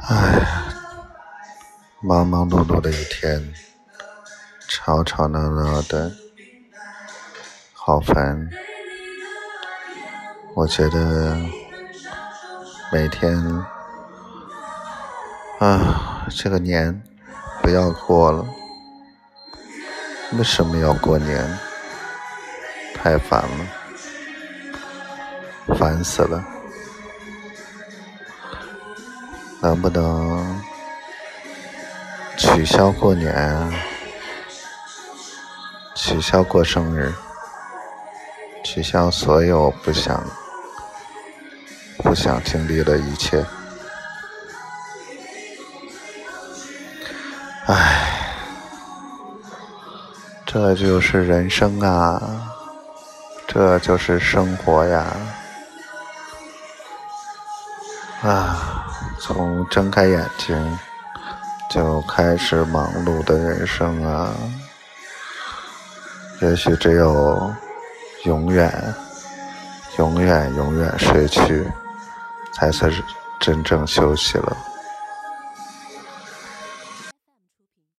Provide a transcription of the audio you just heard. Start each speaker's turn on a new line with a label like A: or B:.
A: 唉，忙忙碌碌的一天，吵吵闹闹的，好烦。我觉得每天啊，这个年不要过了。为什么要过年？太烦了，烦死了。能不能取消过年？取消过生日？取消所有不想不想经历的一切？唉，这就是人生啊，这就是生活呀！啊。从睁开眼睛就开始忙碌的人生啊，也许只有永远、永远、永远睡去，才算是真正休息了。